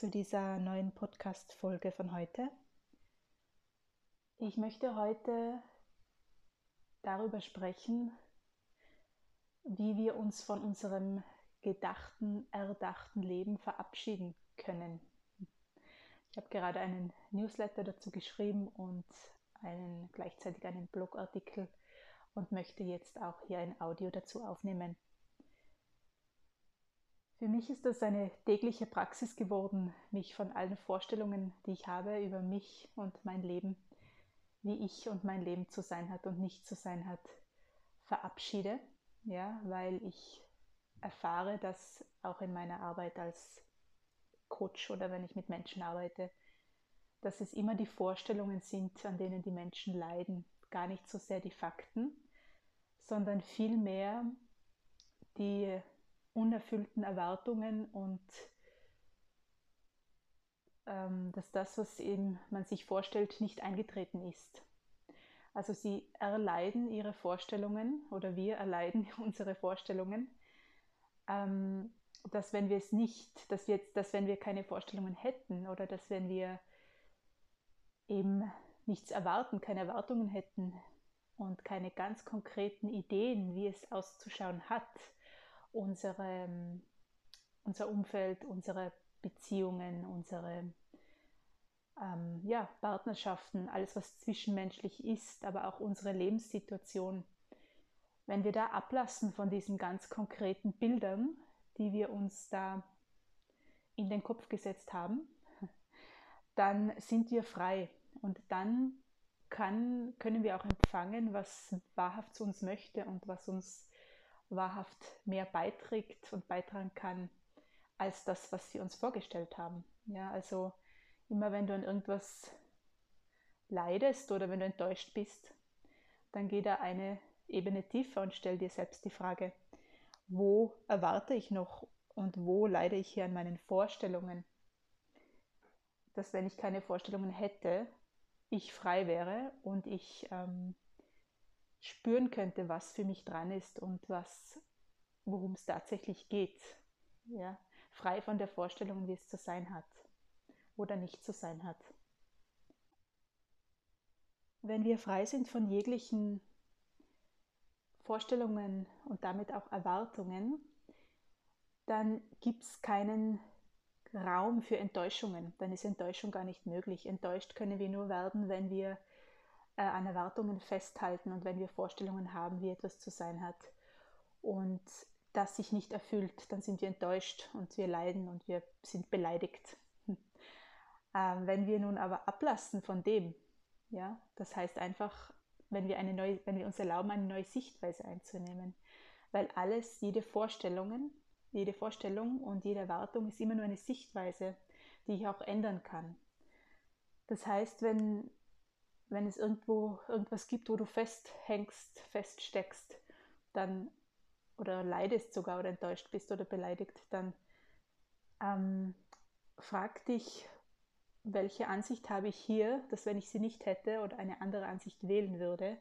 zu dieser neuen Podcast-Folge von heute. Ich möchte heute darüber sprechen, wie wir uns von unserem gedachten, erdachten Leben verabschieden können. Ich habe gerade einen Newsletter dazu geschrieben und einen, gleichzeitig einen Blogartikel und möchte jetzt auch hier ein Audio dazu aufnehmen. Für mich ist das eine tägliche Praxis geworden, mich von allen Vorstellungen, die ich habe über mich und mein Leben, wie ich und mein Leben zu sein hat und nicht zu sein hat, verabschiede, ja, weil ich erfahre, dass auch in meiner Arbeit als Coach oder wenn ich mit Menschen arbeite, dass es immer die Vorstellungen sind, an denen die Menschen leiden, gar nicht so sehr die Fakten, sondern vielmehr die unerfüllten Erwartungen und ähm, dass das, was eben man sich vorstellt, nicht eingetreten ist. Also sie erleiden ihre Vorstellungen oder wir erleiden unsere Vorstellungen, ähm, dass wenn wir es nicht, dass, wir dass wenn wir keine Vorstellungen hätten oder dass wenn wir eben nichts erwarten, keine Erwartungen hätten und keine ganz konkreten Ideen, wie es auszuschauen hat, unsere, unser Umfeld, unsere Beziehungen, unsere ähm, ja, Partnerschaften, alles, was zwischenmenschlich ist, aber auch unsere Lebenssituation. Wenn wir da ablassen von diesen ganz konkreten Bildern, die wir uns da in den Kopf gesetzt haben, dann sind wir frei und dann kann, können wir auch empfangen, was wahrhaft zu uns möchte und was uns wahrhaft mehr beiträgt und beitragen kann als das, was wir uns vorgestellt haben. Ja, also immer wenn du an irgendwas leidest oder wenn du enttäuscht bist, dann geh da eine Ebene tiefer und stell dir selbst die Frage, wo erwarte ich noch und wo leide ich hier an meinen Vorstellungen? Dass wenn ich keine Vorstellungen hätte, ich frei wäre und ich ähm, spüren könnte, was für mich dran ist und was, worum es tatsächlich geht. Ja? Frei von der Vorstellung, wie es zu sein hat oder nicht zu sein hat. Wenn wir frei sind von jeglichen Vorstellungen und damit auch Erwartungen, dann gibt es keinen Raum für Enttäuschungen. Dann ist Enttäuschung gar nicht möglich. Enttäuscht können wir nur werden, wenn wir äh, an Erwartungen festhalten und wenn wir Vorstellungen haben, wie etwas zu sein hat und das sich nicht erfüllt, dann sind wir enttäuscht und wir leiden und wir sind beleidigt. Ähm, wenn wir nun aber ablassen von dem, ja, das heißt einfach, wenn wir, eine neue, wenn wir uns erlauben, eine neue Sichtweise einzunehmen, weil alles, jede Vorstellung, jede Vorstellung und jede Erwartung ist immer nur eine Sichtweise, die ich auch ändern kann. Das heißt, wenn wenn es irgendwo irgendwas gibt, wo du festhängst, feststeckst, dann oder leidest sogar oder enttäuscht bist oder beleidigt, dann ähm, frag dich, welche Ansicht habe ich hier, dass wenn ich sie nicht hätte oder eine andere Ansicht wählen würde,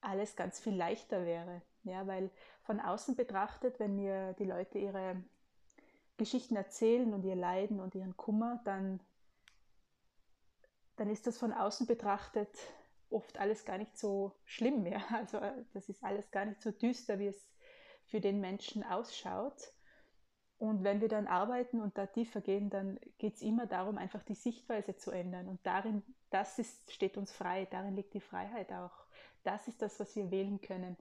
alles ganz viel leichter wäre. Ja, weil von außen betrachtet, wenn mir die Leute ihre Geschichten erzählen und ihr Leiden und ihren Kummer, dann dann ist das von außen betrachtet oft alles gar nicht so schlimm mehr. Also das ist alles gar nicht so düster, wie es für den Menschen ausschaut. Und wenn wir dann arbeiten und da tiefer gehen, dann geht es immer darum, einfach die Sichtweise zu ändern. Und darin, das ist, steht uns frei, darin liegt die Freiheit auch. Das ist das, was wir wählen können,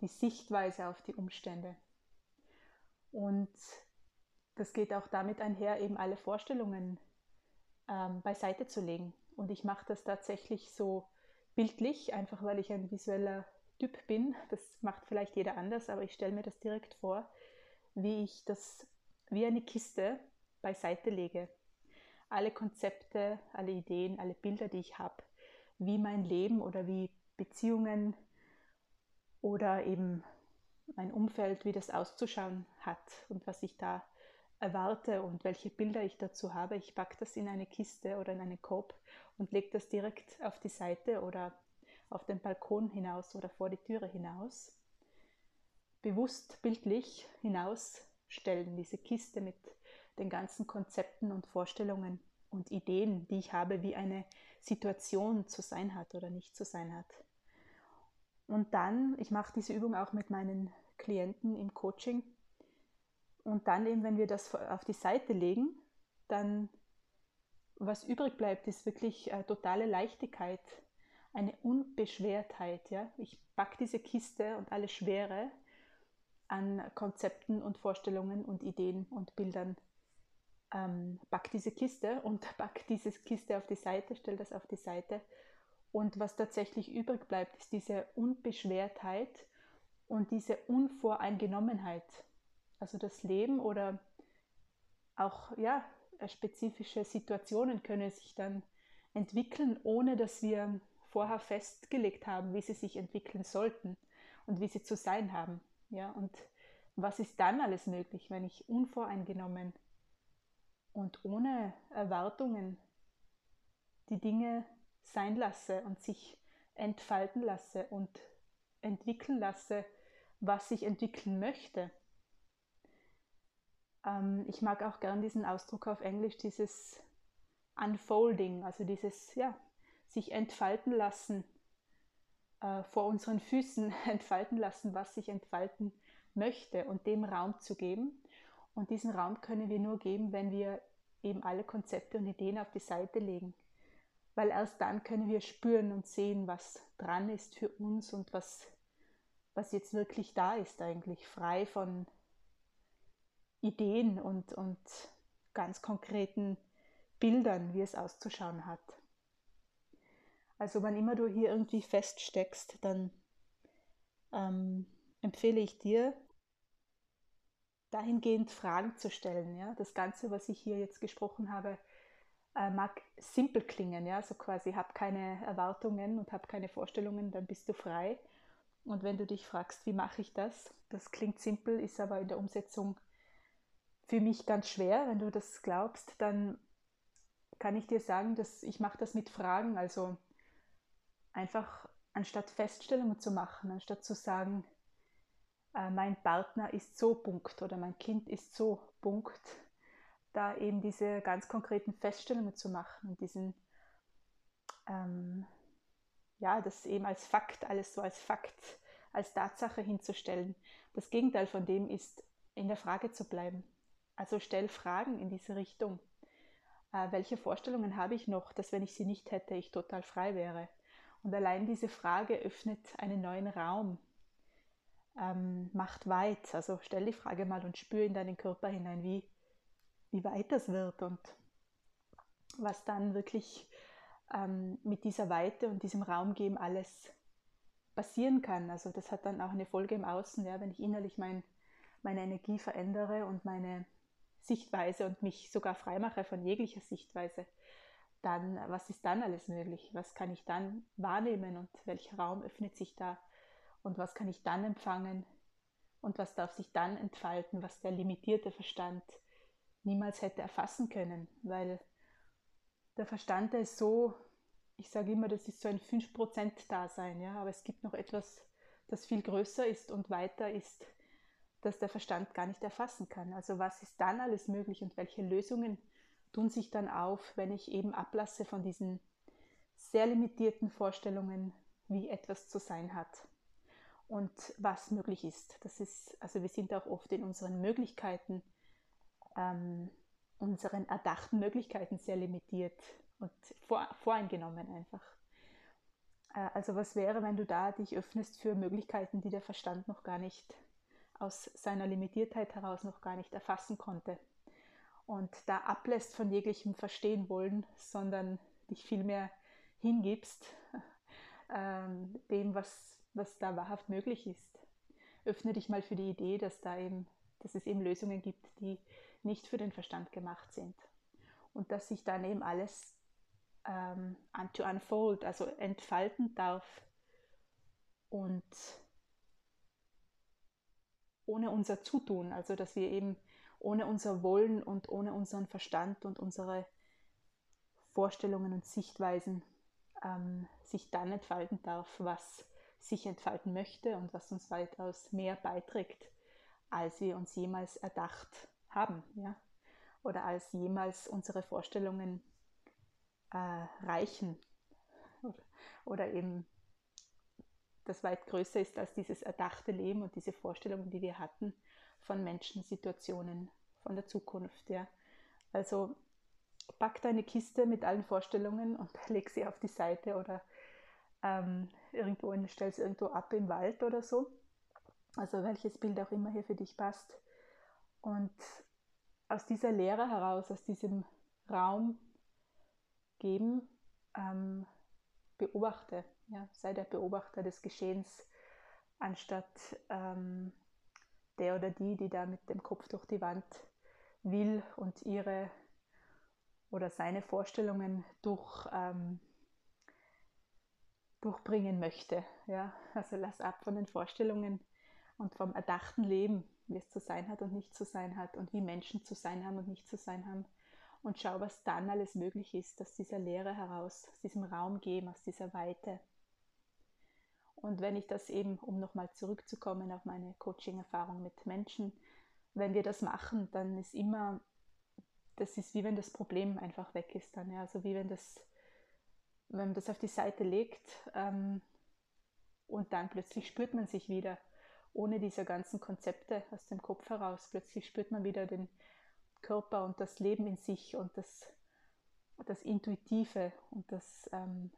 die Sichtweise auf die Umstände. Und das geht auch damit einher, eben alle Vorstellungen ähm, beiseite zu legen. Und ich mache das tatsächlich so bildlich, einfach weil ich ein visueller Typ bin. Das macht vielleicht jeder anders, aber ich stelle mir das direkt vor, wie ich das wie eine Kiste beiseite lege. Alle Konzepte, alle Ideen, alle Bilder, die ich habe, wie mein Leben oder wie Beziehungen oder eben mein Umfeld, wie das auszuschauen hat und was ich da erwarte und welche Bilder ich dazu habe. Ich packe das in eine Kiste oder in einen Korb und lege das direkt auf die Seite oder auf den Balkon hinaus oder vor die Türe hinaus. Bewusst bildlich hinausstellen, diese Kiste mit den ganzen Konzepten und Vorstellungen und Ideen, die ich habe, wie eine Situation zu sein hat oder nicht zu sein hat. Und dann, ich mache diese Übung auch mit meinen Klienten im Coaching. Und dann eben, wenn wir das auf die Seite legen, dann was übrig bleibt, ist wirklich äh, totale Leichtigkeit, eine Unbeschwertheit. Ja? Ich packe diese Kiste und alle Schwere an Konzepten und Vorstellungen und Ideen und Bildern. Ähm, pack diese Kiste und pack diese Kiste auf die Seite, stell das auf die Seite. Und was tatsächlich übrig bleibt, ist diese Unbeschwertheit und diese Unvoreingenommenheit. Also das Leben oder auch ja, spezifische Situationen können sich dann entwickeln, ohne dass wir vorher festgelegt haben, wie sie sich entwickeln sollten und wie sie zu sein haben. Ja, und was ist dann alles möglich, wenn ich unvoreingenommen und ohne Erwartungen die Dinge sein lasse und sich entfalten lasse und entwickeln lasse, was ich entwickeln möchte. Ähm, ich mag auch gern diesen Ausdruck auf Englisch, dieses Unfolding, also dieses, ja, sich entfalten lassen, äh, vor unseren Füßen entfalten lassen, was sich entfalten möchte und dem Raum zu geben. Und diesen Raum können wir nur geben, wenn wir eben alle Konzepte und Ideen auf die Seite legen. Weil erst dann können wir spüren und sehen, was dran ist für uns und was, was jetzt wirklich da ist eigentlich, frei von Ideen und, und ganz konkreten Bildern, wie es auszuschauen hat. Also wann immer du hier irgendwie feststeckst, dann ähm, empfehle ich dir, dahingehend Fragen zu stellen. Ja? Das Ganze, was ich hier jetzt gesprochen habe, äh, mag simpel klingen. Ja? So quasi, hab keine Erwartungen und hab keine Vorstellungen, dann bist du frei. Und wenn du dich fragst, wie mache ich das? Das klingt simpel, ist aber in der Umsetzung für mich ganz schwer. Wenn du das glaubst, dann kann ich dir sagen, dass ich mache das mit Fragen. Also einfach anstatt Feststellungen zu machen, anstatt zu sagen, äh, mein Partner ist so Punkt oder mein Kind ist so Punkt, da eben diese ganz konkreten Feststellungen zu machen und diesen, ähm, ja, das eben als Fakt, alles so als Fakt, als Tatsache hinzustellen. Das Gegenteil von dem ist, in der Frage zu bleiben. Also stell Fragen in diese Richtung. Äh, welche Vorstellungen habe ich noch, dass wenn ich sie nicht hätte, ich total frei wäre? Und allein diese Frage öffnet einen neuen Raum, ähm, macht weit. Also stell die Frage mal und spür in deinen Körper hinein, wie, wie weit das wird und was dann wirklich ähm, mit dieser Weite und diesem Raum geben alles passieren kann. Also das hat dann auch eine Folge im Außen, ja, wenn ich innerlich mein, meine Energie verändere und meine Sichtweise und mich sogar freimache von jeglicher Sichtweise dann, was ist dann alles möglich? Was kann ich dann wahrnehmen und welcher Raum öffnet sich da? Und was kann ich dann empfangen? Und was darf sich dann entfalten, was der limitierte Verstand niemals hätte erfassen können? Weil der Verstand, der ist so, ich sage immer, das ist so ein 5%-Dasein, ja, aber es gibt noch etwas, das viel größer ist und weiter ist, das der Verstand gar nicht erfassen kann. Also was ist dann alles möglich und welche Lösungen tun sich dann auf, wenn ich eben ablasse von diesen sehr limitierten Vorstellungen, wie etwas zu sein hat und was möglich ist. Das ist, also wir sind auch oft in unseren Möglichkeiten, ähm, unseren erdachten Möglichkeiten sehr limitiert und vor, voreingenommen einfach. Äh, also was wäre, wenn du da dich öffnest für Möglichkeiten, die der Verstand noch gar nicht aus seiner Limitiertheit heraus noch gar nicht erfassen konnte und da ablässt von jeglichem Verstehen wollen, sondern dich vielmehr hingibst ähm, dem, was, was da wahrhaft möglich ist. Öffne dich mal für die Idee, dass, da eben, dass es eben Lösungen gibt, die nicht für den Verstand gemacht sind. Und dass sich dann eben alles ähm, to unfold, also entfalten darf und ohne unser Zutun, also dass wir eben ohne unser Wollen und ohne unseren Verstand und unsere Vorstellungen und Sichtweisen ähm, sich dann entfalten darf, was sich entfalten möchte und was uns weitaus mehr beiträgt, als wir uns jemals erdacht haben. Ja? oder als jemals unsere Vorstellungen äh, reichen oder, oder eben das weit größer ist als dieses erdachte Leben und diese Vorstellungen, die wir hatten von Menschen, Situationen, von der Zukunft. Ja. Also pack deine Kiste mit allen Vorstellungen und leg sie auf die Seite oder ähm, irgendwo stell sie irgendwo ab im Wald oder so. Also welches Bild auch immer hier für dich passt. Und aus dieser Lehre heraus, aus diesem Raum geben, ähm, beobachte, ja, sei der Beobachter des Geschehens, anstatt ähm, der oder die, die da mit dem Kopf durch die Wand will und ihre oder seine Vorstellungen durch, ähm, durchbringen möchte. Ja? Also lass ab von den Vorstellungen und vom erdachten Leben, wie es zu sein hat und nicht zu sein hat und wie Menschen zu sein haben und nicht zu sein haben. Und schau, was dann alles möglich ist, aus dieser Leere heraus, aus diesem Raum geben, aus dieser Weite. Und wenn ich das eben, um nochmal zurückzukommen auf meine Coaching-Erfahrung mit Menschen, wenn wir das machen, dann ist immer, das ist wie wenn das Problem einfach weg ist dann. Ja? Also wie wenn das, wenn man das auf die Seite legt ähm, und dann plötzlich spürt man sich wieder, ohne diese ganzen Konzepte aus dem Kopf heraus. Plötzlich spürt man wieder den Körper und das Leben in sich und das, das Intuitive und das ähm,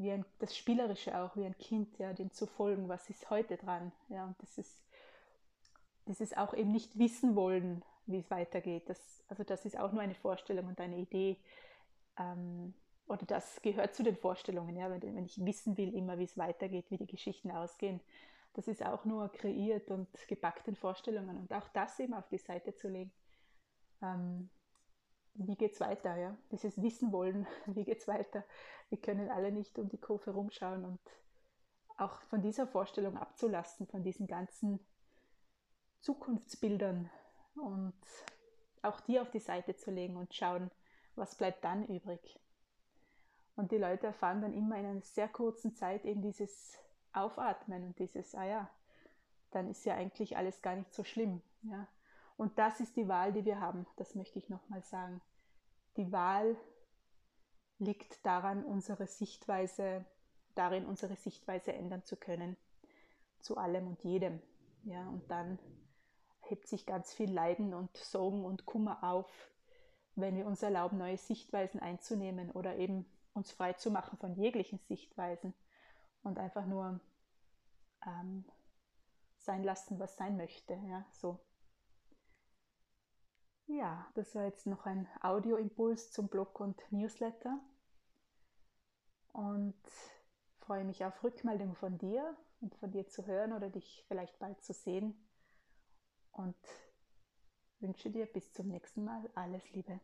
wie ein, das Spielerische auch, wie ein Kind, ja, dem zu folgen, was ist heute dran. Ja, und das ist dieses auch eben nicht wissen wollen, wie es weitergeht. Das, also das ist auch nur eine Vorstellung und eine Idee. Ähm, oder das gehört zu den Vorstellungen, ja, wenn, wenn ich wissen will, immer wie es weitergeht, wie die Geschichten ausgehen. Das ist auch nur kreiert und gepackt in Vorstellungen. Und auch das eben auf die Seite zu legen. Ähm, wie geht es weiter? Ja? Dieses Wissen wollen, wie geht es weiter? Wir können alle nicht um die Kurve rumschauen und auch von dieser Vorstellung abzulassen, von diesen ganzen Zukunftsbildern und auch die auf die Seite zu legen und schauen, was bleibt dann übrig. Und die Leute erfahren dann immer in einer sehr kurzen Zeit eben dieses Aufatmen und dieses, ah ja, dann ist ja eigentlich alles gar nicht so schlimm. Ja? Und das ist die Wahl, die wir haben. Das möchte ich nochmal sagen. Die Wahl liegt daran, unsere Sichtweise, darin unsere Sichtweise ändern zu können. Zu allem und jedem. Ja, und dann hebt sich ganz viel Leiden und Sorgen und Kummer auf, wenn wir uns erlauben, neue Sichtweisen einzunehmen oder eben uns frei zu machen von jeglichen Sichtweisen und einfach nur ähm, sein lassen, was sein möchte. Ja, so. Ja, das war jetzt noch ein Audioimpuls zum Blog und Newsletter. Und freue mich auf Rückmeldung von dir und von dir zu hören oder dich vielleicht bald zu sehen. Und wünsche dir bis zum nächsten Mal alles Liebe.